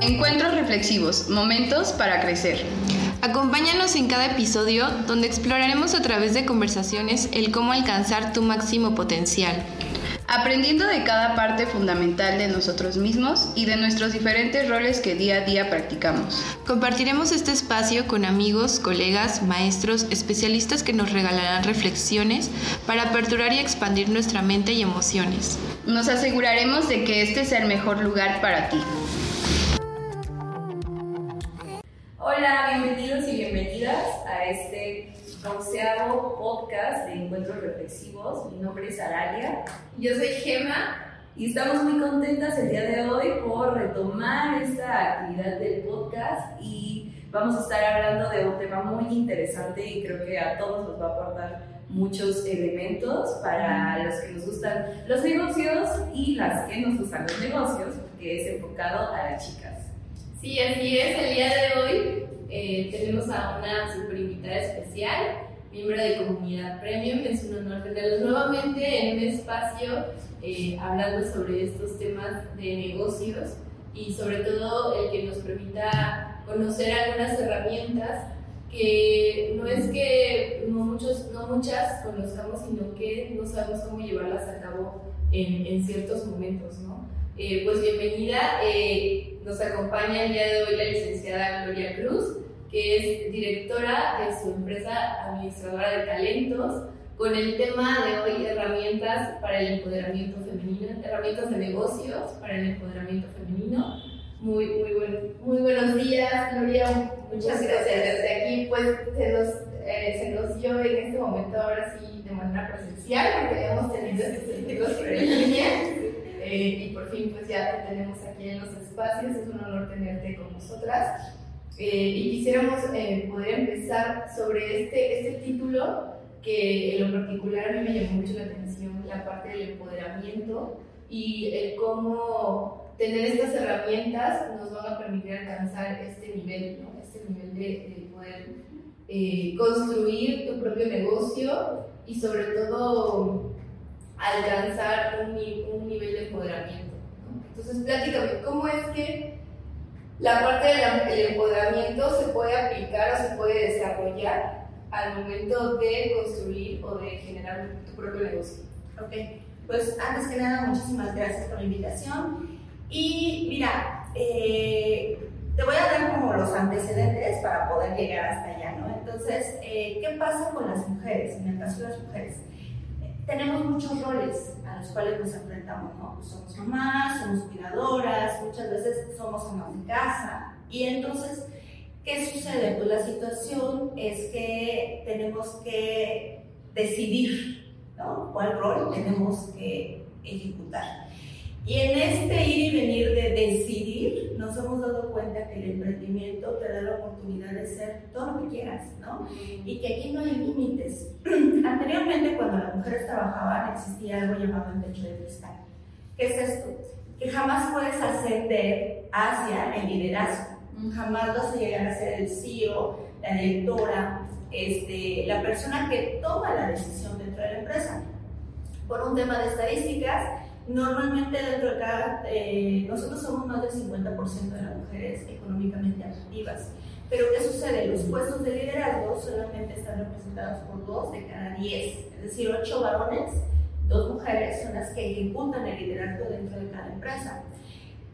Encuentros reflexivos, momentos para crecer. Acompáñanos en cada episodio donde exploraremos a través de conversaciones el cómo alcanzar tu máximo potencial. Aprendiendo de cada parte fundamental de nosotros mismos y de nuestros diferentes roles que día a día practicamos. Compartiremos este espacio con amigos, colegas, maestros, especialistas que nos regalarán reflexiones para aperturar y expandir nuestra mente y emociones. Nos aseguraremos de que este sea el mejor lugar para ti. Hola, bienvenidos y bienvenidas a este onceavo podcast de Encuentros Reflexivos. Mi nombre es Aralia. Yo soy Gema. Y estamos muy contentas el día de hoy por retomar esta actividad del podcast y vamos a estar hablando de un tema muy interesante y creo que a todos nos va a aportar muchos elementos para los que nos gustan los negocios y las que nos gustan los negocios, que es enfocado a las chicas. Sí, así es. El día de hoy eh, tenemos a una super invitada especial, miembro de Comunidad Premium. Es un honor tenerlos nuevamente en un espacio eh, hablando sobre estos temas de negocios y sobre todo el que nos permita conocer algunas herramientas que no es que no, muchos, no muchas conozcamos, sino que no sabemos cómo llevarlas a cabo en, en ciertos momentos, ¿no? Eh, pues bienvenida. Eh, nos acompaña el día de hoy la licenciada Gloria Cruz, que es directora de su empresa administradora de talentos, con el tema de hoy herramientas para el empoderamiento femenino, herramientas de negocios para el empoderamiento femenino. Muy, muy, muy buenos días, Gloria. Muchas gracias. Desde aquí, pues, se nos, eh, se nos dio en este momento, ahora sí, de manera presencial, porque habíamos tenido estos por en línea. Eh, y por fin pues ya te tenemos aquí en los espacios, es un honor tenerte con nosotras. Eh, y quisiéramos eh, poder empezar sobre este, este título que en lo particular a mí me llamó mucho la atención, la parte del empoderamiento y el cómo tener estas herramientas nos van a permitir alcanzar este nivel, ¿no? este nivel de, de poder construir tu propio negocio y sobre todo alcanzar un, un nivel de empoderamiento. Entonces, pláticame, ¿cómo es que la parte del empoderamiento se puede aplicar o se puede desarrollar al momento de construir o de generar tu propio negocio? Ok, pues antes que nada, muchísimas gracias por la invitación. Y mira, eh, te voy a dar como los antecedentes para poder llegar hasta allá, ¿no? Entonces, eh, ¿qué pasa con las mujeres, en el caso de las mujeres? tenemos muchos roles los cuales nos enfrentamos, ¿no? Pues somos mamás, somos cuidadoras, muchas veces somos amas de casa. Y entonces, ¿qué sucede? Pues la situación es que tenemos que decidir, ¿no? ¿Cuál rol tenemos que ejecutar? Y en este ir y venir de decidir, nos hemos dado cuenta que el emprendimiento te da la oportunidad de ser todo lo que quieras, ¿no? Y que aquí no hay límites. Anteriormente, cuando las mujeres trabajaban, existía algo llamado el techo de cristal. ¿Qué es esto? Que jamás puedes ascender hacia el liderazgo. Jamás vas a llegar a ser el CEO, la directora, este, la persona que toma la decisión dentro de la empresa. Por un tema de estadísticas, Normalmente dentro de cada, eh, nosotros somos más del 50% de las mujeres económicamente activas. Pero ¿qué sucede? Los puestos de liderazgo solamente están representados por dos de cada 10, es decir, 8 varones, dos mujeres son las que ejecutan el liderazgo dentro de cada empresa.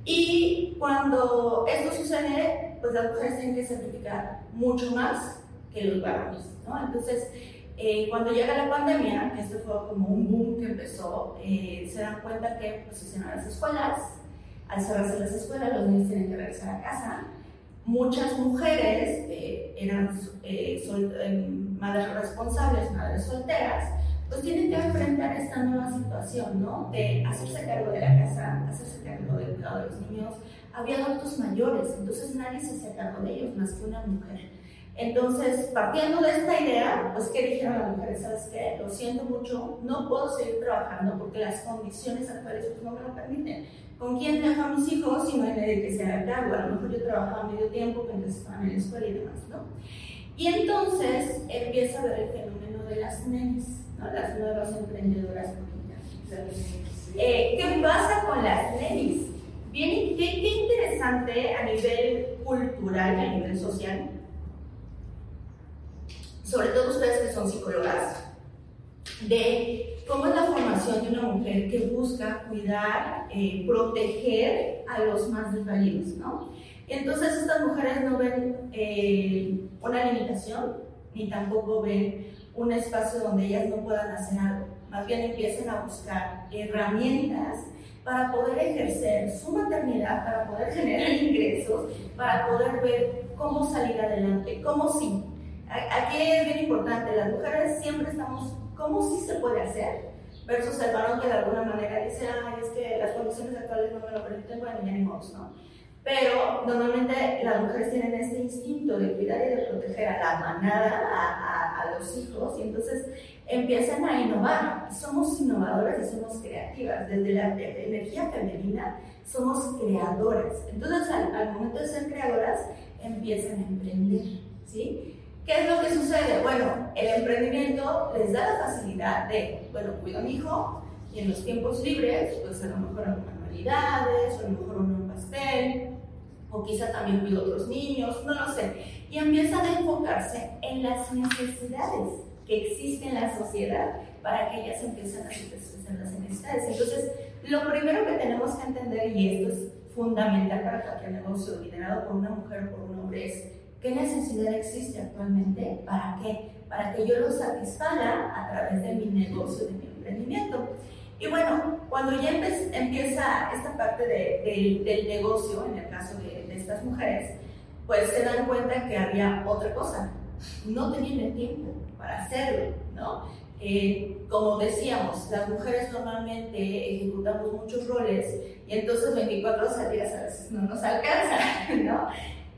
Y cuando esto sucede, pues las mujeres tienen que certificar mucho más que los varones, ¿no? Entonces, eh, cuando llega la pandemia, esto fue como un boom que empezó, eh, se dan cuenta que pues, se las escuelas, al cerrarse las escuelas los niños tienen que regresar a casa. Muchas mujeres eh, eran madres responsables, madres solteras, pues tienen que enfrentar esta nueva situación, ¿no? De hacerse cargo de la casa, hacerse cargo del cuidado de los niños. Había adultos mayores, entonces nadie se hacía cargo de ellos más que una mujer. Entonces, partiendo de esta idea, pues, ¿qué dijeron las mujeres? ¿Sabes qué? Lo siento mucho, no puedo seguir trabajando porque las condiciones actuales no me lo permiten. ¿Con quién dejo a mis hijos si no hay nadie que se haga cargo? A lo mejor yo trabajaba medio tiempo mientras estaban en la escuela y demás, ¿no? Y entonces empieza a ver el fenómeno de las nenes, ¿no? Las nuevas emprendedoras eh, ¿Qué pasa con las nenes? Bien, qué, qué interesante a nivel cultural y a nivel social, sobre todo ustedes que son psicólogas, de cómo es la formación de una mujer que busca cuidar, eh, proteger a los más desvalidos, ¿no? Entonces estas mujeres no ven eh, una limitación, ni tampoco ven un espacio donde ellas no puedan hacer algo. Más bien empiezan a buscar herramientas para poder ejercer su maternidad, para poder generar ingresos, para poder ver cómo salir adelante, cómo sí. Aquí es bien importante, las mujeres siempre estamos, cómo sí se puede hacer, versus el varón que de alguna manera dice, ay, es que las condiciones actuales no me lo permiten, bueno, ya ni modo, ¿no? Pero normalmente las mujeres tienen este instinto de cuidar y de proteger a la manada, a, a, los hijos, y entonces empiezan a innovar. Somos innovadoras y somos creativas. Desde la energía femenina somos creadoras. Entonces al, al momento de ser creadoras empiezan a emprender. ¿sí? ¿Qué es lo que sucede? Bueno, el emprendimiento les da la facilidad de, bueno, cuido a mi hijo y en los tiempos libres, pues a lo mejor hago manualidades, o a lo mejor un pastel, o quizá también cuido a otros niños, no lo sé. Y empiezan a enfocarse en las necesidades que existen en la sociedad para que ellas empiecen a satisfacer las necesidades. Entonces, lo primero que tenemos que entender, y esto es fundamental para cualquier negocio liderado por una mujer o por un hombre, es qué necesidad existe actualmente, para qué, para que yo lo satisfaga a través de mi negocio, de mi emprendimiento. Y bueno, cuando ya empieza esta parte de, del negocio, en el caso de, estas mujeres, pues se dan cuenta que había otra cosa. No tenían el tiempo para hacerlo, ¿no? Eh, como decíamos, las mujeres normalmente ejecutamos muchos roles y entonces 24 horas a veces no nos alcanza, ¿no?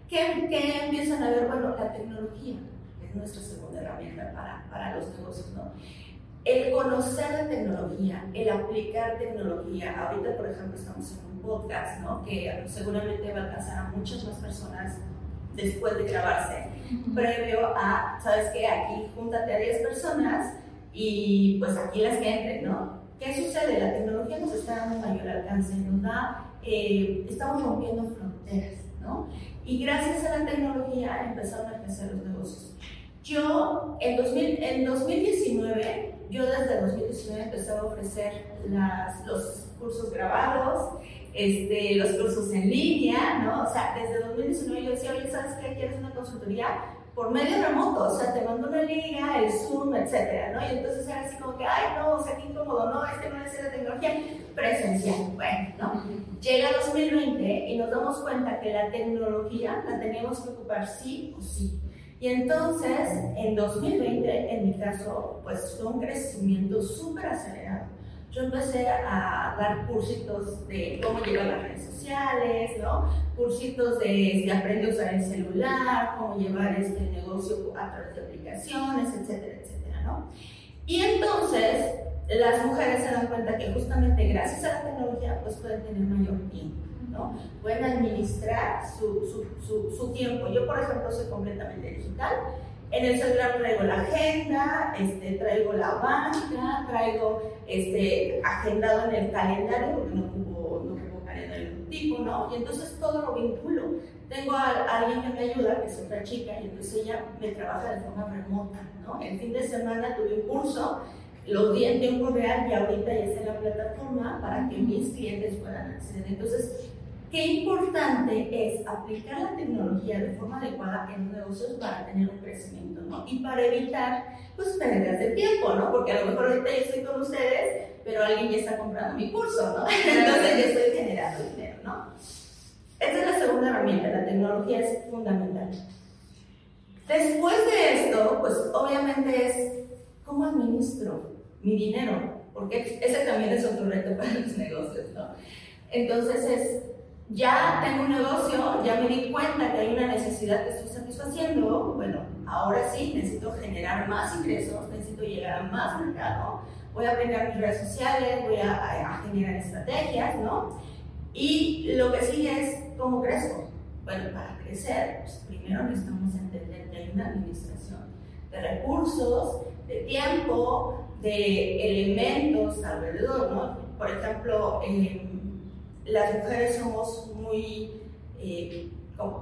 ¿Qué, ¿Qué, empiezan a ver? Bueno, la tecnología, es nuestra segunda herramienta para, para los negocios, ¿no? El conocer la tecnología, el aplicar tecnología. Ahorita, por ejemplo, estamos en un podcast, ¿no? Que seguramente va a alcanzar a muchas más personas después de grabarse, previo a, ¿sabes qué? Aquí júntate a 10 personas y pues aquí las que entren, ¿no? ¿Qué sucede? La tecnología nos está dando mayor alcance, nos da, eh, estamos rompiendo fronteras, ¿no? Y gracias a la tecnología empezaron a crecer los negocios. Yo, en, 2000, en 2019, yo desde 2019 empecé a ofrecer las, los cursos grabados, este, los cursos en línea, ¿no? O sea, desde 2019 yo decía, oye, ¿sabes qué? ¿Quieres una consultoría? Por medio remoto, o sea, te mando una liga, el Zoom, etcétera, ¿no? Y entonces era así como que, ay, no, o sea, qué incómodo, no, es que no es la tecnología presencial. Bueno, ¿no? Llega 2020 y nos damos cuenta que la tecnología la teníamos que ocupar sí o sí. Y entonces, en 2020, en mi caso, pues fue un crecimiento súper acelerado. Yo empecé a dar cursitos de cómo llevar las redes sociales, ¿no? Cursitos de, de aprender a usar el celular, cómo llevar este negocio a través de aplicaciones, etcétera, etcétera, ¿no? Y entonces, las mujeres se dan cuenta que justamente gracias a la tecnología, pues pueden tener mayor tiempo. Pueden administrar su, su, su, tiempo. Yo, por ejemplo, soy completamente digital. En el celular traigo la agenda, este, traigo la banca, traigo este, agendado en el calendario, porque no ocupo, no calendario de tipo, ¿no? Y entonces todo lo vinculo. Tengo a, alguien que me ayuda, que es otra chica, y entonces ella me trabaja de forma remota, ¿no? El fin de semana tuve un curso lo di en tiempo real y ahorita ya está en la plataforma para que mis clientes puedan acceder. Entonces, Qué importante es aplicar la tecnología de forma adecuada en los negocios para tener un crecimiento, ¿no? Y para evitar, pues, pérdidas de tiempo, ¿no? Porque a lo mejor ahorita yo estoy con ustedes, pero alguien ya está comprando mi curso, ¿no? Entonces yo estoy generando dinero, ¿no? Esta es la segunda herramienta, la tecnología es fundamental. Después de esto, pues obviamente es cómo administro mi dinero, porque ese también es otro reto para los negocios, ¿no? Entonces es ya tengo un negocio, ya me di cuenta que hay una necesidad que estoy satisfaciendo, bueno, ahora sí necesito generar más ingresos, necesito llegar a más mercado, voy a aprender mis redes sociales, voy a, generar estrategias, ¿no? Y lo que sigue es cómo crezco. Bueno, para crecer, pues primero necesitamos entender que hay una administración de recursos, de tiempo, de elementos alrededor, ¿no? Por ejemplo, eh, las mujeres somos muy eh,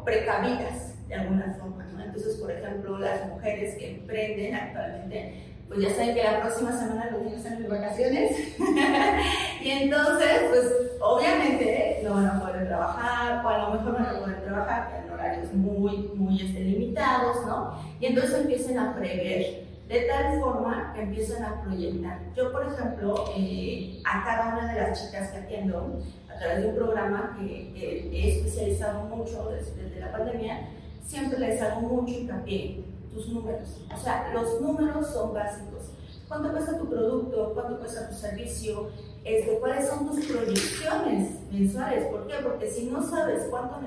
precavidas de alguna forma. Entonces, por ejemplo, las mujeres que emprenden actualmente, pues ya saben que la próxima semana los niños están en vacaciones y entonces, pues obviamente no van a poder trabajar o a lo mejor van a poder trabajar en horarios muy, muy este, limitados, ¿no? Y entonces empiezan a prever de tal forma que empiezan a proyectar. Yo, por ejemplo, eh, a cada una de las chicas que atiendo, a través de un programa que, he especializado mucho desde, la pandemia, siempre les hago mucho hincapié tus números. O sea, los números son básicos. ¿Cuánto cuesta tu producto? ¿Cuánto cuesta tu servicio? Este, ¿Cuáles son tus proyecciones mensuales? ¿Por qué? Porque si no sabes cuánto,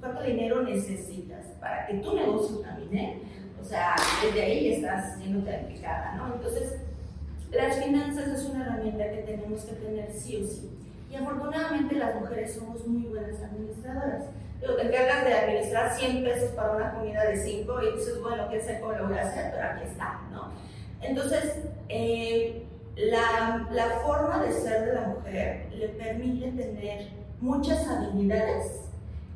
cuánto dinero necesitas para que tu negocio camine, o sea, desde ahí estás siendo calificada, ¿no? Entonces, las finanzas es una herramienta que tenemos que tener sí o sí. Y afortunadamente las mujeres somos muy buenas administradoras. Digo, te encargas de administrar 100 pesos para una comida de 5 y dices, bueno, qué sé cómo lo voy a hacer, pero aquí está, ¿no? Entonces, eh, la, la forma de ser de la mujer le permite tener muchas habilidades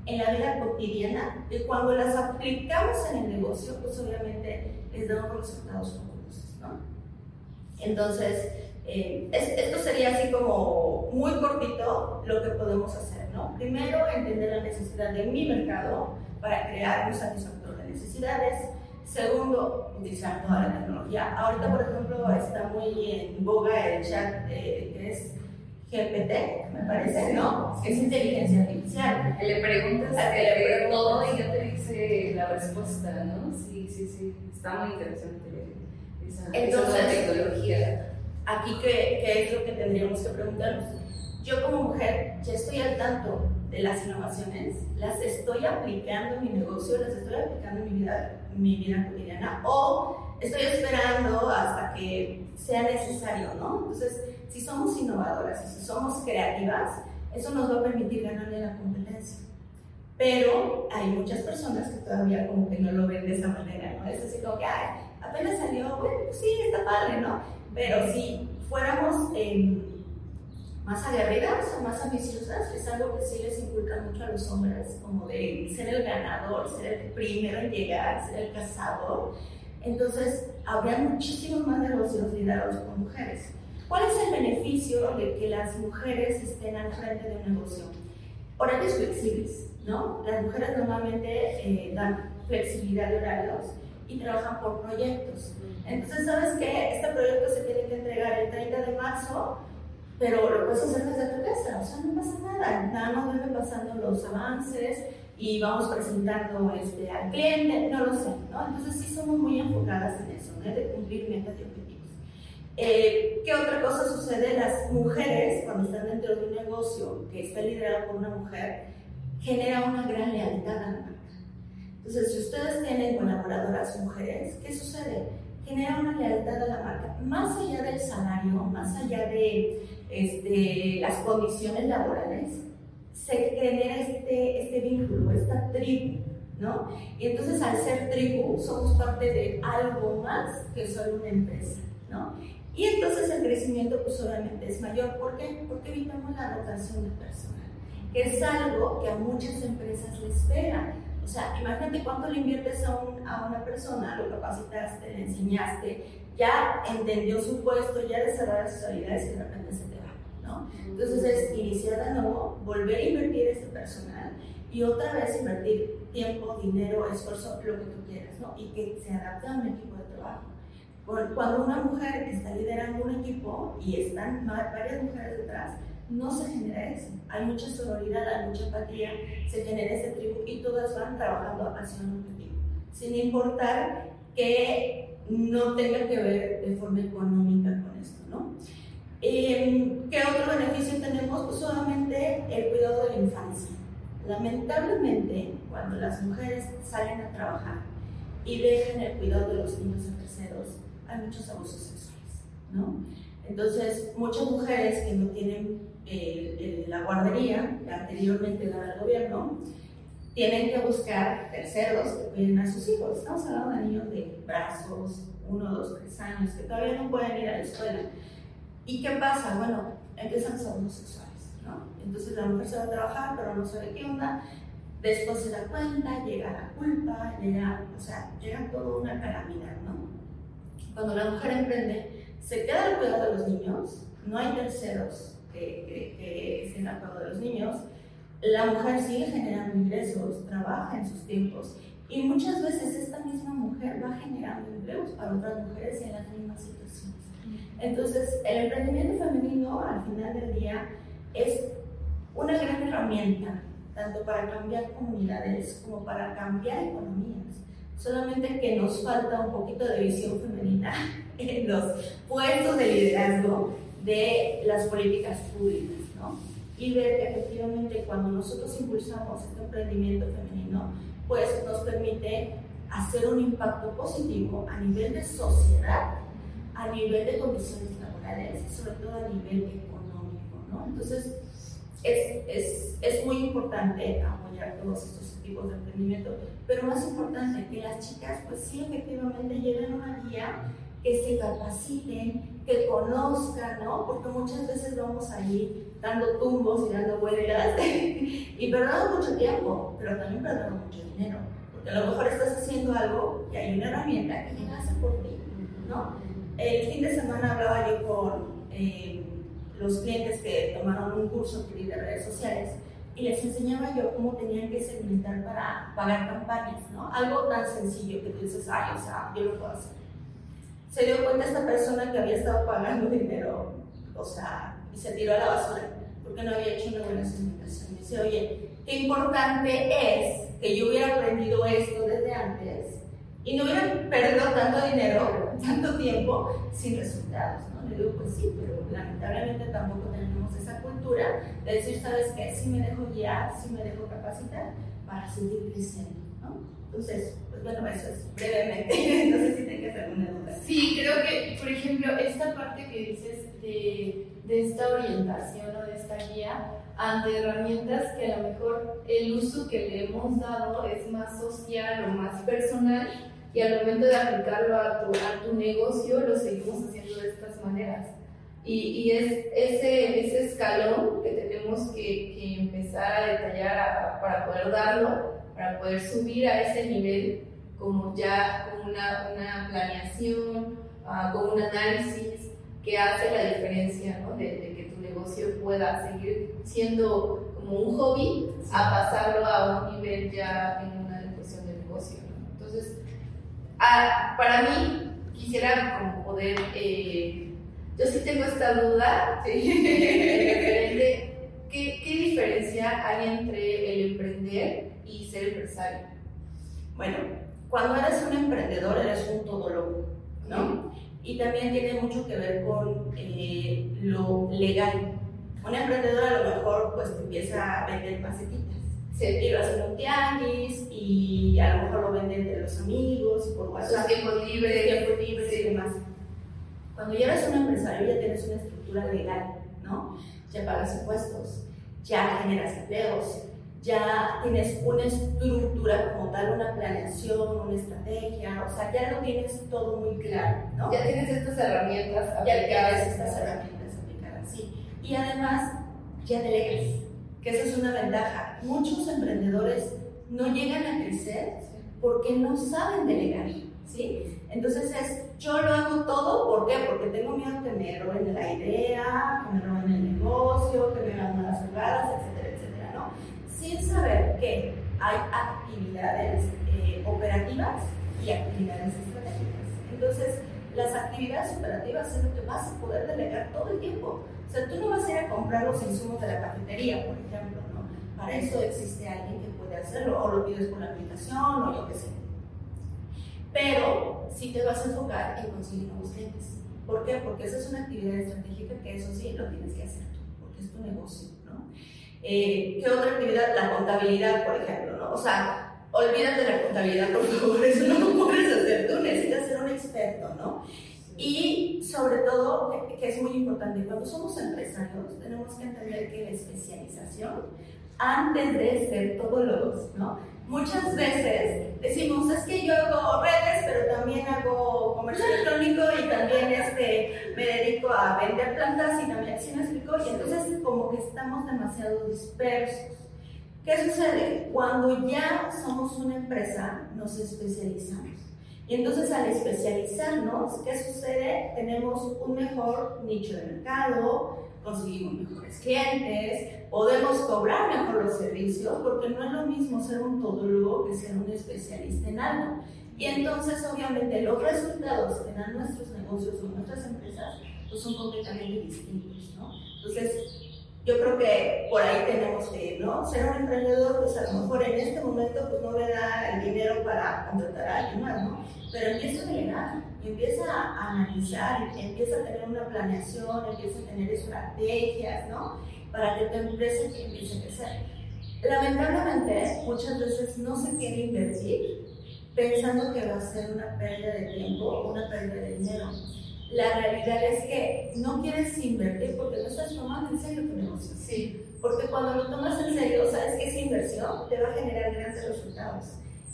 en la vida cotidiana y cuando las aplicamos en el negocio, pues obviamente les damos resultados fabulosos, ¿no? Entonces, eh, esto sería así como muy cortito lo que podemos hacer, ¿no? Primero, entender la necesidad de mi mercado para crear un satisfactor de necesidades. Segundo, utilizar toda la tecnología. Ahorita, por ejemplo, está muy en boga el chat eh, que es GPT, me parece, ¿no? Es inteligencia artificial. Le preguntas a que le todo y ya te dice la respuesta, ¿no? Sí, sí, sí. Está muy interesante esa, Entonces, tecnología. Aquí, ¿qué, ¿qué es lo que tendríamos que preguntarnos? Yo como mujer ya estoy al tanto de las innovaciones, las estoy aplicando en mi negocio, las estoy aplicando en mi vida, mi vida cotidiana o estoy esperando hasta que sea necesario, ¿no? Entonces, si somos innovadoras y si somos creativas, eso nos va a permitir ganarle la competencia. Pero hay muchas personas que todavía como que no lo ven de esa manera, ¿no? Es así como que, ay, apenas salió, bueno, pues sí, está padre, ¿no? Pero si fuéramos eh, más aguerridas o más ambiciosas, es algo que sí les inculca mucho a los hombres, como de ser el ganador, ser el primero en llegar, ser el cazador. Entonces, habría muchísimos más negocios liderados por mujeres. ¿Cuál es el beneficio de que las mujeres estén al frente de un negocio? Horarios flexibles, ¿no? Las mujeres normalmente eh, dan flexibilidad de horarios y trabajan por proyectos. Entonces, ¿sabes qué? Este proyecto se tiene que entregar el 30 de marzo, pero lo puedes hacer desde tu casa, o sea, no pasa nada. Nada más vuelven pasando los avances y vamos presentando este, al cliente, no lo sé, ¿no? Entonces, sí somos muy enfocadas en eso, ¿no? De cumplir metas y objetivos. Eh, ¿Qué otra cosa sucede? Las mujeres, cuando están dentro de un negocio que está liderado por una mujer, genera una gran lealtad a la marca. Entonces, si ustedes tienen colaboradoras mujeres, ¿qué sucede? Genera una lealtad a la marca, más allá del salario, más allá de este, las condiciones laborales, se genera este, este vínculo, esta tribu, ¿no? Y entonces al ser tribu somos parte de algo más que solo una empresa, ¿no? Y entonces el crecimiento pues obviamente es mayor. ¿Por qué? Porque evitamos la rotación de personal, que es algo que a muchas empresas les pega. O sea, imagínate cuánto le inviertes a, a una persona, lo capacitaste, le enseñaste, ya entendió su puesto, ya desarrolla sus habilidades y de repente se te va, ¿no? Entonces es iniciar de nuevo, volver a invertir ese personal y otra vez invertir tiempo, dinero, esfuerzo, lo que tú quieras, ¿no? Y que se adapte a un equipo de trabajo. Cuando una mujer está liderando un equipo y están varias mujeres detrás, no se genera eso. Hay mucha sororidad, hay mucha empatía, se genera ese tribu y todas van trabajando hacia un objetivo, sin importar que no tenga que ver de forma económica con esto, ¿no? Em, ¿Qué otro beneficio tenemos? Pues solamente el cuidado de la infancia. Lamentablemente, cuando las mujeres salen a trabajar y dejan el cuidado de los niños en terceros, hay muchos abusos sexuales, ¿no? Entonces, muchas mujeres que no tienen la guardería anteriormente dada al gobierno, tienen que buscar terceros que cuiden a sus hijos. Estamos hablando de niños de brazos, uno, dos, tres años, que todavía no pueden ir a la escuela. ¿Y qué pasa? Bueno, empiezan los abusos sexuales, ¿no? Entonces la mujer se va a trabajar, pero no sabe qué onda, después se da cuenta, llega la culpa, llega, o sea, llega toda una calamidad, ¿no? Cuando la mujer emprende, se queda al cuidado de los niños, no hay terceros que, que, estén al cuidado de los niños, la mujer sigue generando ingresos, trabaja en sus tiempos y muchas veces esta misma mujer va generando empleos para otras mujeres en las mismas situaciones. Entonces, el emprendimiento femenino al final del día es una gran herramienta, tanto para cambiar comunidades como para cambiar economías. Solamente que nos falta un poquito de visión femenina en los puestos de liderazgo de las políticas públicas, ¿no? Y ver que efectivamente cuando nosotros impulsamos este emprendimiento femenino, pues nos permite hacer un impacto positivo a nivel de sociedad, a nivel de condiciones laborales y sobre todo a nivel económico, ¿no? Entonces, es, es, es, muy importante apoyar todos estos tipos de emprendimiento, pero más importante que las chicas pues sí efectivamente lleven una guía, que se capaciten, que conozcan, ¿no? Porque muchas veces vamos ahí dando tumbos y dando vueltas y perdemos mucho tiempo, pero también perdemos mucho dinero, porque a lo mejor estás haciendo algo y hay una herramienta que llega a por ti, ¿no? El fin de semana hablaba yo con... Eh, los clientes que tomaron un curso de redes sociales y les enseñaba yo cómo tenían que segmentar para pagar campañas, ¿no? Algo tan sencillo que tú dices, ay, o sea, yo lo puedo hacer. Se dio cuenta esta persona que había estado pagando dinero, o sea, y se tiró a la basura porque no había hecho una buena segmentación. Dice, oye, qué importante es que yo hubiera aprendido esto desde antes y no hubiera perdido tanto dinero, tanto tiempo sin resultados, ¿no? Le digo, pues sí, pero lamentablemente tampoco tenemos esa cultura de decir, ¿sabes qué? Si me dejo guiar, si me dejo capacitar para seguir creciendo. Entonces, pues bueno, eso es brevemente. no sé si tengas alguna duda. Sí, creo que, por ejemplo, esta parte que dices de, de esta orientación o de esta guía ante herramientas que a lo mejor el uso que le hemos dado es más social o más personal y al momento de aplicarlo a tu, a tu negocio lo seguimos haciendo de estas maneras. Y, y es ese, ese escalón que tenemos que, que empezar a detallar para poder darlo, para poder subir a ese nivel como ya con una, una planeación, uh, con un análisis que hace la diferencia ¿no? de, de, que tu negocio pueda seguir siendo como un hobby a pasarlo a un nivel ya en una cuestión de negocio. ¿no? Entonces, Ah, para mí, quisiera como poder, eh, yo sí tengo esta duda, ¿sí? ¿qué, ¿qué diferencia hay entre el emprender y ser empresario? Bueno, cuando eres un emprendedor eres un todólogo, ¿no? Y también tiene mucho que ver con eh, lo legal. Un emprendedor a lo mejor pues empieza a vender macetitas se tira a hacer un tianguis y a lo mejor lo venden entre los amigos, por WhatsApp. Tiempo libre, tiempo libre y demás. Cuando ya eres un empresario ya tienes una estructura legal, ¿no? Ya pagas impuestos, ya generas empleos, ya tienes una estructura como tal, una planeación, una estrategia, o sea, ya lo tienes todo muy claro, ¿no? Ya tienes estas herramientas aplicadas. Ya tienes estas herramientas aplicadas, sí. Y además, ya delegas que esa es una ventaja. Muchos emprendedores no llegan a crecer porque no saben delegar, ¿sí? Entonces es, yo lo hago todo, ¿por qué? Porque tengo miedo que me roben la idea, que me roben el negocio, que me hagan malas jugadas, ¿no? Sin saber que hay actividades eh, operativas y actividades estratégicas. Entonces, las actividades operativas es lo que vas a poder delegar todo el tiempo. O sea, tú no vas a ir a comprar los insumos de la cafetería, por ejemplo, ¿no? Para eso existe alguien que puede hacerlo, o lo pides por la aplicación, o yo qué sé. Pero sí te vas a enfocar en conseguir nuevos clientes. ¿Por qué? Porque esa es una actividad estratégica que eso sí lo tienes que hacer tú, porque es tu negocio, ¿no? Eh, ¿Qué otra actividad? La contabilidad, por ejemplo, ¿no? O sea, olvídate de la contabilidad, por favor, eso no lo puedes hacer tú, necesitas ser un experto, ¿no? Y sobre todo, que es muy importante, cuando somos empresarios tenemos que entender que la especialización, antes de ser todólogos, ¿no? Muchas veces decimos, es que yo hago redes, pero también hago comercio electrónico y también este, me dedico a vender plantas y también, ¿sí me explico? Y entonces como que estamos demasiado dispersos. ¿Qué sucede? Cuando ya somos una empresa, nos especializamos. Y entonces al especializarnos, ¿qué sucede? Tenemos un mejor nicho de mercado, conseguimos mejores clientes, podemos cobrar mejor los servicios, porque no es lo mismo ser un todólogo que ser un especialista en algo. Y entonces, obviamente, los resultados que dan nuestros negocios o nuestras empresas pues son completamente distintos, ¿no? Entonces, yo creo que por ahí tenemos que ¿no? Ser un emprendedor, pues a lo mejor en este momento pues no le da el dinero para contratar a alguien más, ¿no? Pero empieza a delegar, empieza a analizar, empieza a tener una planeación, empieza a tener estrategias, ¿no? Para que tu empresa empiece a crecer. Lamentablemente, muchas veces no se quiere invertir pensando que va a ser una pérdida de tiempo o una pérdida de dinero la realidad es que no quieres invertir porque no estás tomando en serio tu negocio. Sí. Porque cuando lo tomas en serio, sabes que esa inversión te va a generar grandes resultados.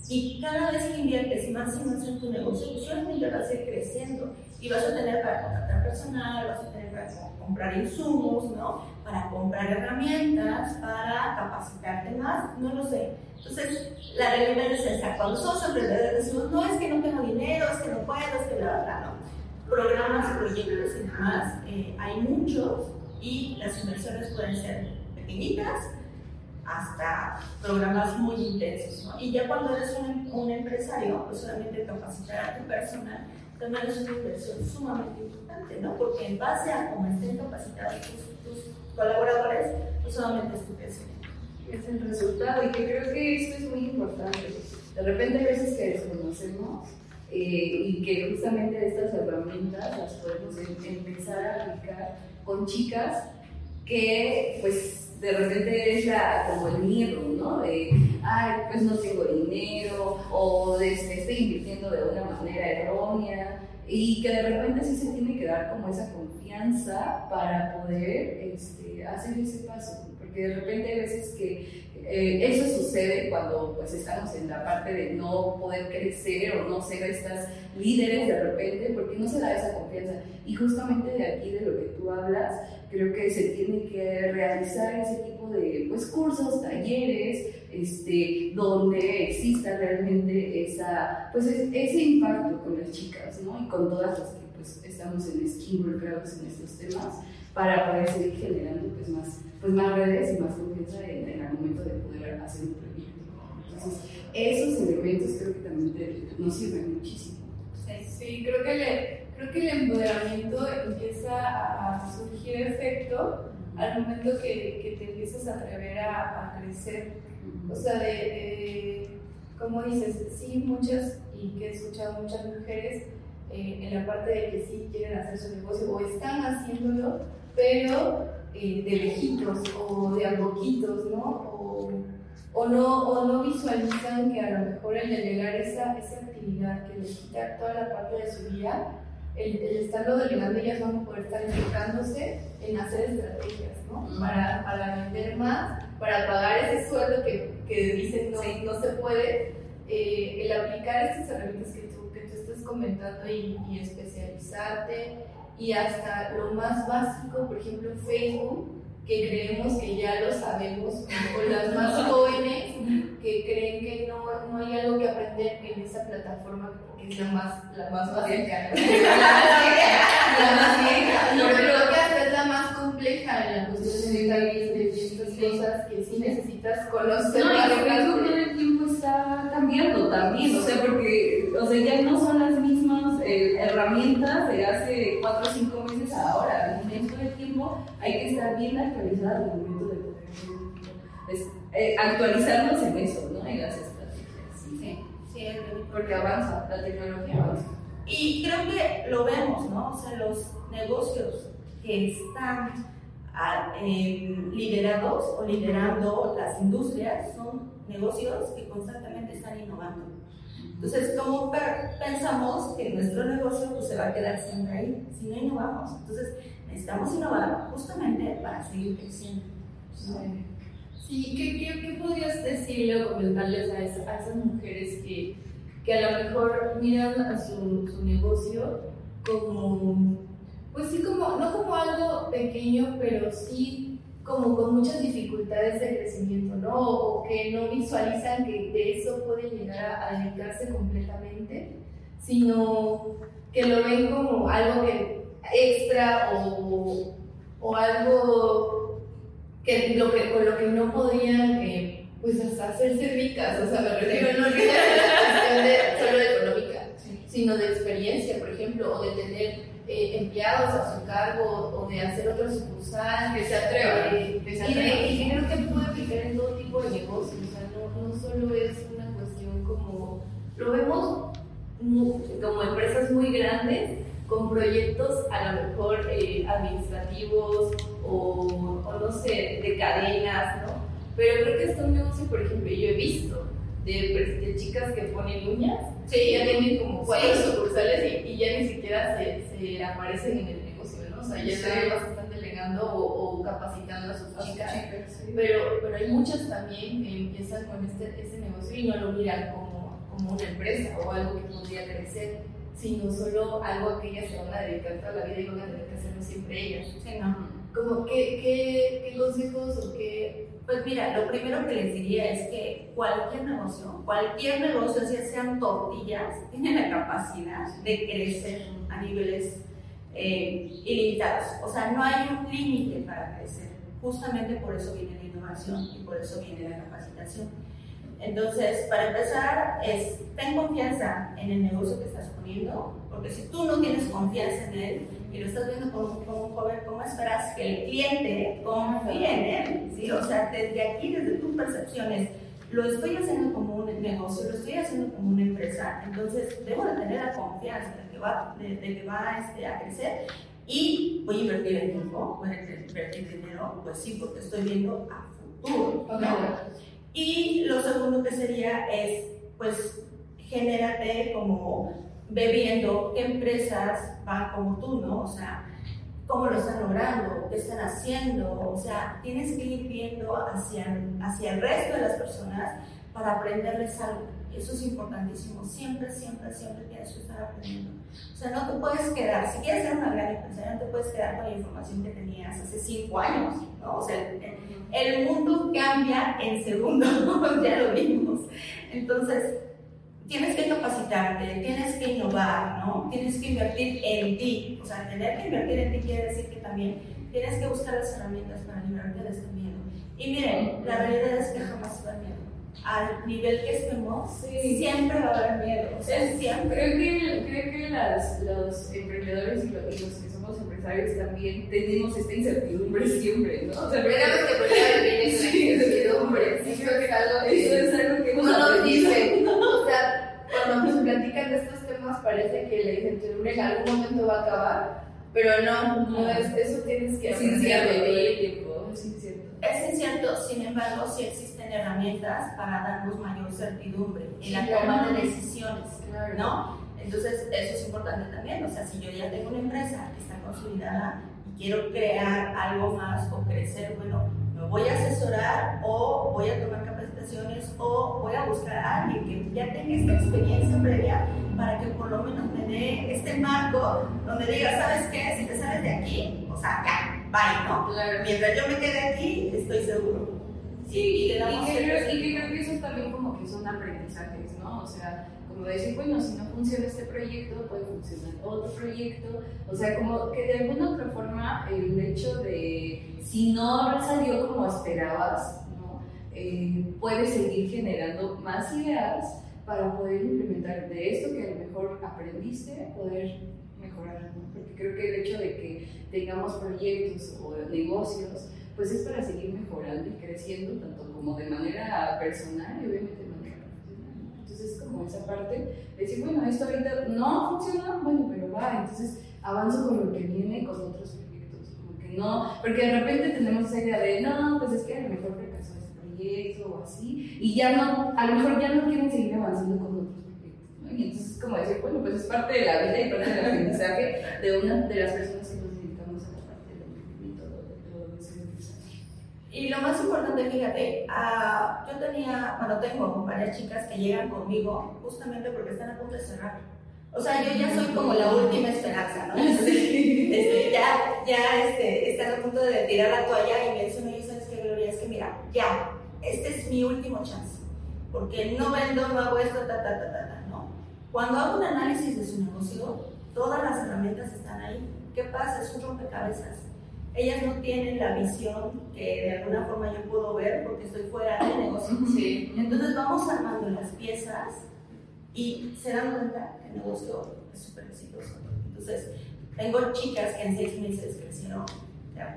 Y cada vez que inviertes más y más en tu negocio, pues solamente vas a ir creciendo. Y vas a tener para contratar personal, vas a tener para comprar insumos, ¿no? Para comprar herramientas, para capacitarte más, no lo sé. Entonces, la realidad es esa. Cuando somos emprendedores decimos, no es que no tengo dinero, es que no puedo, es que bla, bla, no programas, proyectos y demás, eh, hay muchos y las inversiones pueden ser pequeñitas hasta programas muy intensos. ¿no? Y ya cuando eres un, un, empresario, pues solamente capacitar a tu personal también es una inversión sumamente importante, ¿no? porque en base a cómo estén capacitados tus, tus colaboradores, pues solamente es tu crecimiento. Es el resultado y que creo que esto es muy importante. De repente hay veces que desconocemos eh, y que justamente estas herramientas las podemos em, empezar a aplicar con chicas que pues de repente es la, como el miedo, ¿no? De, ay, pues no tengo dinero o de, este, estoy invirtiendo de una manera errónea y que de repente sí se tiene que dar como esa confianza para poder este, hacer ese paso, porque de repente hay veces que eh, eso sucede cuando pues estamos en la parte de no poder crecer o no ser estas líderes de repente porque no se da esa confianza. Y justamente de aquí, de lo que tú hablas, creo que se tiene que realizar ese tipo de pues, cursos, talleres, este, donde exista realmente esa, pues, ese impacto con las chicas ¿no? y con todas las que pues, estamos en involucrados en estos temas para poder seguir generando pues, más pues más redes y más confianza en, el momento de poder hacer un proyecto. Entonces, esos elementos creo que también nos sirven muchísimo. Sí, creo que, le, que el empoderamiento empieza a surgir efecto al momento que, que te empiezas a atrever a, a crecer. O sea, de, de, como dices, sí, muchas, y que he escuchado muchas mujeres eh, en la parte de que sí quieren hacer su negocio o están haciéndolo, pero eh, de lejitos o de a poquitos, ¿no? O, o ¿no? o no visualizan que a lo mejor el delegar esa, esa actividad que les quita toda la parte de su vida, el, el estarlo delegando, ellas van a poder estar enfocándose en hacer estrategias, ¿no? Para, para vender más, para pagar ese sueldo que, que dicen no, no se puede, eh, el aplicar estas herramientas que tú, que tú estás comentando y, y especializarte y hasta lo más básico, por ejemplo Facebook, que creemos que ya lo sabemos, o las más jóvenes que creen que no, no hay algo que aprender en esa plataforma es la más, la más básica. la más vieja, pero creo que hasta es la más compleja en la cuestión de, de estas cosas que sí necesitas conocer. No, y Facebook todo el tiempo está cambiando también, o sea, porque o sea, ya no son las mismas eh, herramientas de hace 4 o 5 meses a ahora. Dentro del tiempo hay que estar bien actualizados en el momento de poder eh, actualizarnos en eso, ¿no? En las porque avanza, la tecnología avanza. Y creo que lo vemos, ¿no? O sea, los negocios que están eh, liderados o liderando las industrias son negocios que constantemente están innovando. Entonces, ¿cómo pensamos que nuestro negocio pues, se va a quedar siempre ahí si no innovamos? Entonces, necesitamos innovar justamente para seguir creciendo. Sí, ¿qué, qué, qué podrías decirle o comentarles a, esas mujeres que, que, a lo mejor miran a su, su negocio como, pues sí, como, no como algo pequeño, pero sí como con muchas dificultades de crecimiento, ¿no? O que no visualizan que de eso pueden llegar a, dedicarse completamente, sino que lo ven como algo que extra o, o algo que, lo que, con lo que no podrían eh, pues hasta hacerse ricas, o sea, me refiero no ricas en cuestión de solo económica, sino de experiencia, por ejemplo, o de tener eh, empleados a su cargo o de hacer otro sucursal. Que se atreva. Eh, y, que creo que puede aplicar en todo tipo de negocios. O sea, no, no solo es una cuestión como. Lo vemos como empresas muy grandes con proyectos a lo mejor eh, administrativos o, o, no sé, de cadenas, ¿no? Pero creo que es un negocio, por ejemplo, yo he visto de, de chicas que ponen uñas Sí, ya tienen como cuatro sucursales y, ya ni siquiera se, se, aparecen en el negocio, ¿no? O sea, ya sí. están delegando o, capacitando a sus chicas. pero, pero hay muchas también que empiezan con este, este negocio y no lo miran como, como una empresa o algo que podría crecer, sino solo algo que ellas se van a dedicar toda la vida y van a tener que hacerlo siempre ellas. Sí, ¿no? Como, ¿qué, qué, ¿Qué consejos o qué pues mira, lo primero que les diría es que cualquier negocio, cualquier negocio, ya sean tortillas, tiene la capacidad de crecer a niveles eh, ilimitados. O sea, no hay un límite para crecer. Justamente por eso viene la innovación y por eso viene la capacitación. Entonces, para empezar, ten confianza en el negocio que estás poniendo, porque si tú no tienes confianza en él, y lo estás viendo como, un joven, ¿cómo esperas que el cliente confíe en él? ¿sí? O sea, desde aquí, desde tus percepciones, lo estoy haciendo como un negocio, lo estoy haciendo como una empresa, entonces debo de tener la confianza de que va, este, a crecer y voy a invertir el tiempo, voy a invertir dinero, pues sí, porque estoy viendo a futuro. Y lo segundo que sería es, pues, genérate como bebiendo qué empresas van como tú, ¿no? O sea, cómo lo están logrando, qué están haciendo, o sea, tienes que ir viendo hacia, hacia el resto de las personas para aprenderles algo. Eso es importantísimo. Siempre, siempre, siempre tienes que estar aprendiendo. O sea, no te puedes quedar, si quieres ser una gran empresaria, no te puedes quedar con la información que tenías hace cinco años, ¿no? O sea, el, mundo cambia en segundos, ya lo vimos. Entonces, tienes que capacitarte, tienes que innovar, ¿no? Tienes que invertir en ti. O sea, tener que invertir en ti quiere decir que también tienes que buscar las herramientas para librarte de este miedo. Y miren, la realidad es que jamás va a miedo. Al nivel que estemos, siempre va a haber miedo. O sea, siempre. Creo que, creo que las, los emprendedores y los, que somos empresarios también tenemos esta incertidumbre siempre, ¿no? O sea, tenemos que poner en incertidumbre. Eso es algo, eso es algo que uno nos dice. O sea, cuando nos platican de estos temas parece que la incertidumbre en algún momento va a acabar, pero no, no es, eso tienes que es incierto es incierto. Es incierto, sin embargo, sí existen herramientas para darnos mayor certidumbre en la toma de decisiones, ¿no? Entonces, eso es importante también, o sea, si yo ya tengo una empresa que está consolidada y quiero crear algo más o crecer, bueno, me voy a asesorar o voy a tomar o voy a buscar a alguien que ya tenga esta experiencia previa para que por lo menos me dé este marco donde diga, ¿sabes qué? Si te sales de aquí, o sea, ya, bye, ¿no? Mientras yo me quede aquí, estoy seguro. Sí, y, y, que creo, y, que creo, que eso también como que son aprendizajes, ¿no? O sea, como decir, bueno, si no funciona este proyecto, puede funcionar otro proyecto. O sea, como que de alguna otra forma el hecho de si no salió como esperabas, eh, puedes seguir generando más ideas para poder implementar de esto que a lo mejor aprendiste, poder mejorar, porque creo que el hecho de que tengamos proyectos o negocios, pues es para seguir mejorando y creciendo, tanto como de manera personal y obviamente de manera profesional. Entonces, como esa parte, de decir, bueno, esto ahorita no funciona, bueno, pero va, entonces avanzo con lo que viene, con otros proyectos, como que no, porque de repente tenemos esa idea de, no, pues es que a lo mejor o así, y ya no, a lo mejor ya no quieren seguir avanzando con otros proyectos, ¿no? Y entonces como decir, bueno, pues es parte de la vida y parte del aprendizaje de una de las personas que nos dedicamos a la parte del emprendimiento, de, de ser Y lo más importante, fíjate, uh, yo tenía, bueno, tengo varias chicas que llegan conmigo justamente porque están a punto de cerrar. O sea, yo ya soy como la última esperanza, ¿no? Este, ya, ya este, están a punto de tirar la toalla y me dicen, oye, ¿sabes qué, Gloria? Es que mira, ya, este es mi último chance. Porque no vendo, no hago esto, ta, ta, ta, ta, ta, ¿no? Cuando hago un análisis de su negocio, todas las herramientas están ahí. ¿Qué pasa? Es un rompecabezas. Ellas no tienen la visión que de alguna forma yo puedo ver porque estoy fuera del negocio. Sí. Entonces vamos armando las piezas y se dan cuenta que el negocio es súper exitoso. Entonces, tengo chicas que en seis meses crecieron,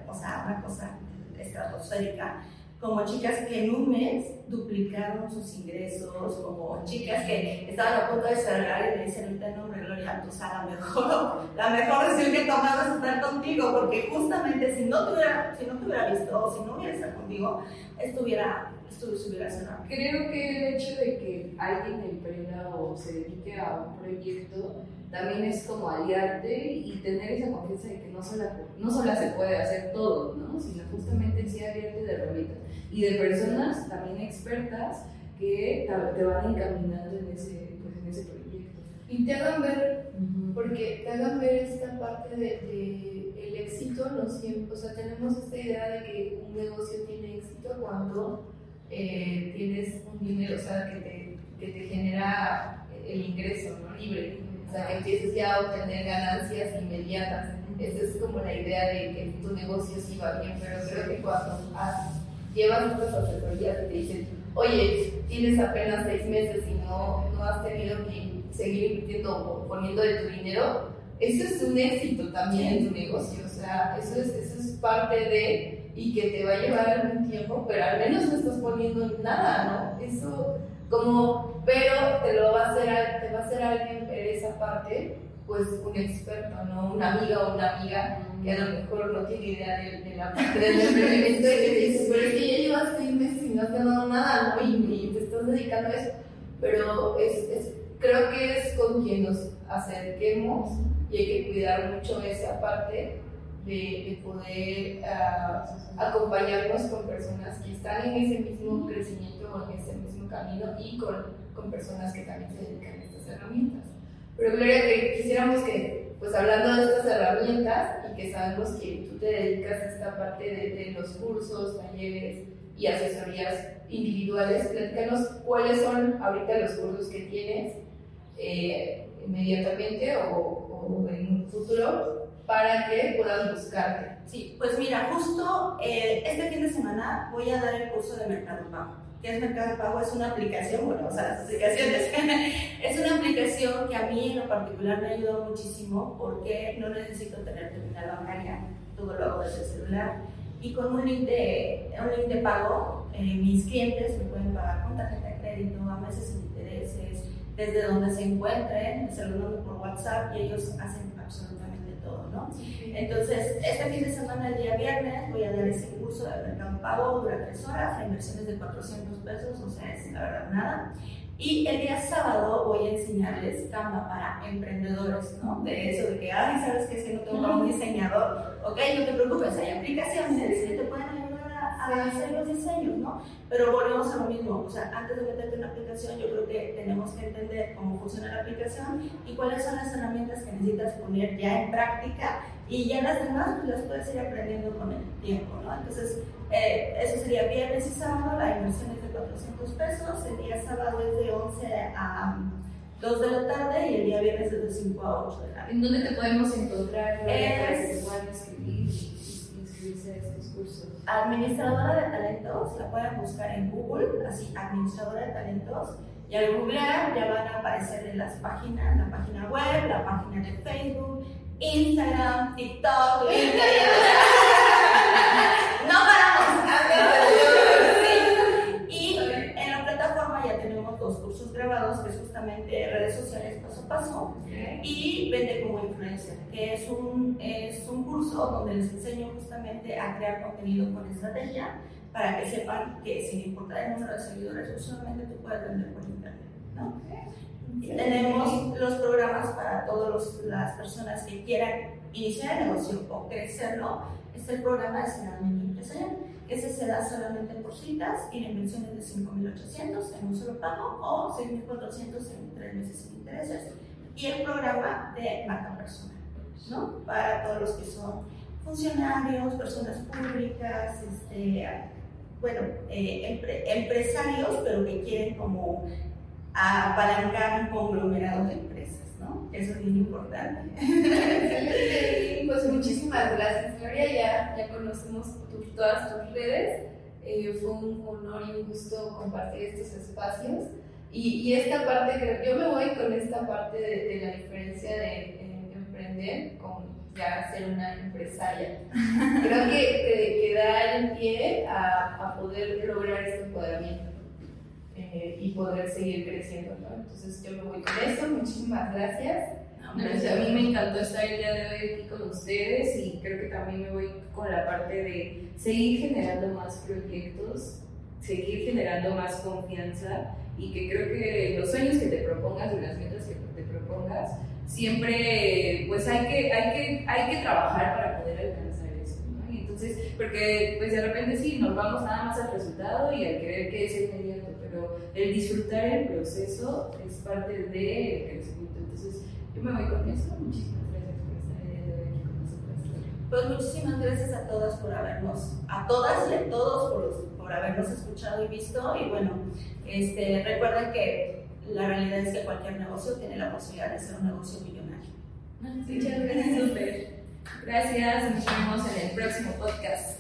o sea, una cosa estratosférica, como chicas que en un mes duplicaron sus ingresos, como chicas que estaban a punto de cerrar y me dicen, ahorita no, Gloria, tú sabes, la mejor, la mejor decisión que he tomado es estar contigo, porque justamente si no te hubiera, si no te hubiera visto o si no hubiera estado contigo, estuviera, estuviera cerrado. Creo que el hecho de que alguien emprenda o se dedique a un proyecto también es como aliarte y tener esa confianza de que no solo, no solo se puede hacer todo, ¿no? sino justamente sí aliarte de herramientas y de personas también expertas que te van encaminando en ese, pues, en ese proyecto. Y te hagan ver, porque te hagan ver esta parte de, de, el éxito, no siempre, o sea, tenemos esta idea de que un negocio tiene éxito cuando eh, tienes un dinero, o sea, que te, que te genera el ingreso, ¿no? Libre sea, empieces ya a obtener ganancias inmediatas. Esa es como la idea de que tu negocio sí va bien, pero creo que cuando llevas estas asesorías y te dicen, oye, tienes apenas seis meses y no, no has tenido que seguir invirtiendo o poniendo de tu dinero, eso es un éxito también en tu negocio. O sea, eso es, eso es parte de, y que te va a llevar algún tiempo, pero al menos no estás poniendo nada, ¿no? Eso como, pero te lo va a hacer, te va a hacer alguien ver esa parte, pues un experto, ¿no? Una amiga o una amiga que a lo mejor no tiene idea de, la parte del emprendimiento y que dice, pero es que ya llevas seis meses y no has ganado nada, ¿no? Y, te estás dedicando a eso. Pero es, es, creo que es con quien nos acerquemos y hay que cuidar mucho esa parte de, de poder uh, acompañarnos con personas que están en ese mismo crecimiento o en ese mismo camino y con, con personas que también se dedican a estas herramientas. Pero Gloria, que quisiéramos que, pues hablando de estas herramientas y que sabemos que tú te dedicas a esta parte de, de los cursos, talleres y asesorías individuales, platícanos cuáles son ahorita los cursos que tienes eh, inmediatamente o, o en un futuro para que puedan buscarte. Sí, pues mira, justo eh, este fin de semana voy a dar el curso de Mercado Pago. ¿Qué es Mercado Pago? Es una aplicación, bueno, o sea, las aplicaciones. es una aplicación que a mí en lo particular me ha ayudado muchísimo porque no necesito tener terminal bancaria, todo lo hago desde el celular. Y con un link de, un link de pago, eh, mis clientes me pueden pagar con tarjeta de crédito a meses sin intereses, desde donde se encuentren, se lo mando por WhatsApp y ellos hacen absolutamente entonces, este fin de semana, el día viernes, voy a dar ese curso de mercado pago, dura tres horas, la inversión es de 400 pesos, o sea, es la verdad nada. Y el día sábado voy a enseñarles Canva para emprendedores, ¿no? De eso, de que, ay, ¿sabes qué? Es que no tengo un diseñador. Ok, no te preocupes, hay aplicaciones que te pueden ayudar a hacer los diseños, ¿no? Pero volvemos a lo mismo, o sea, antes de meterte en una aplicación, yo creo que tenemos que entender cómo funciona la aplicación y cuáles son las herramientas que necesitas poner ya en práctica y ya las demás pues, las puedes ir aprendiendo con el tiempo, ¿no? Entonces, eh, eso sería viernes y sábado, la inversión es de 400 pesos, el día sábado es de 11 a 2 de la tarde y el día viernes es de 5 a 8 de la tarde. ¿En dónde te podemos encontrar? Es... Administradora de talentos, la pueden buscar en Google, así, administradora de talentos, y al googlear ya van a aparecer en las páginas, la página web, la página de Facebook, Instagram, TikTok, LinkedIn. Cursos grabados, que es justamente redes sociales paso a paso, y Vende como influencer, que es un, es un curso donde les enseño justamente a crear contenido con estrategia para que sepan que sin importar el número de seguidores, pues solamente tú puedes vender por internet. ¿no? Tenemos los programas para todas las personas que quieran iniciar el negocio o crecerlo. Este es el programa de Senadamente Empresarial. Ese se da solamente por citas y la inversión es de 5.800 en un solo pago o 6.400 en tres meses sin intereses y el programa de marca personal, ¿no? Para todos los que son funcionarios, personas públicas, este, bueno, eh, empresarios, pero que quieren como apalancar un conglomerado de empresas, ¿no? Eso es bien importante. pues muchísimas gracias, Gloria. Ya, ya conocemos todas tus redes. Eh, fue un honor y un gusto compartir estos espacios. Y, y esta parte, yo me voy con esta parte de, la diferencia de emprender con ya ser una empresaria. Creo que, que, da el pie a, a, poder lograr este empoderamiento eh, y poder seguir creciendo. ¿no? Entonces yo me voy con esto. Muchísimas gracias. Gracias. A mí me encantó estar el día de hoy aquí con ustedes y creo que también me voy con la parte de seguir generando más proyectos, seguir generando más confianza y que creo que los sueños que te propongas y las metas que te propongas siempre pues hay que, hay que, hay que trabajar para poder alcanzar eso, ¿no? Y entonces, porque pues de repente sí, nos vamos nada más al resultado y al creer que es inmediato, pero el disfrutar el proceso es parte del me voy con eso. Muchísimas gracias por estar aquí con nosotras. Pues muchísimas gracias a todas por habernos, a todas y a todos por, por habernos escuchado y visto. Y bueno, este, recuerden que la realidad es que cualquier negocio tiene la posibilidad de ser un negocio millonario. Muchas gracias, Super. Gracias, nos vemos en el próximo podcast.